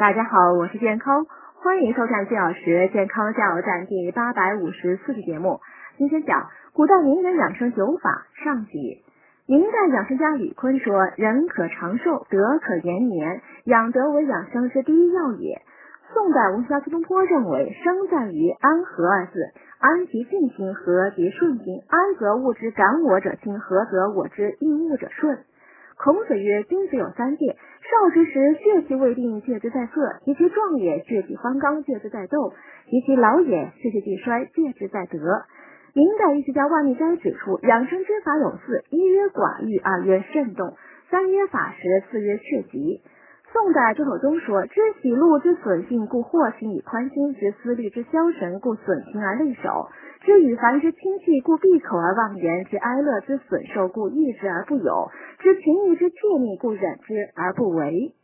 大家好，我是健康，欢迎收看四小时健康加油站第八百五十四期节目。今天讲古代名人养生九法上集。明代养生家吕坤说：“人可长寿，德可延年，养德为养生之第一要也。”宋代文学家苏东坡认为：“生在于安和二字，安即静心，和即顺心。安则物之感我者清，和则我之应物者顺。”孔子曰：“君子有三戒。”少之时，血气未定，戒之在色；及其壮也，血气方刚，戒之在斗；及其老也，血气既衰，戒之在德。明代医学家万历斋指出，养生之法有四：一曰寡欲，二曰慎动，三曰法时，四曰血疾。宋代朱守中说：“知喜怒之损性，故惑心以宽心；知思虑之消神，故损心而利手；知与凡之亲戚，故闭口而忘言；知哀乐之损寿，故抑之而不有；知情欲之切逆，故忍之而不为。”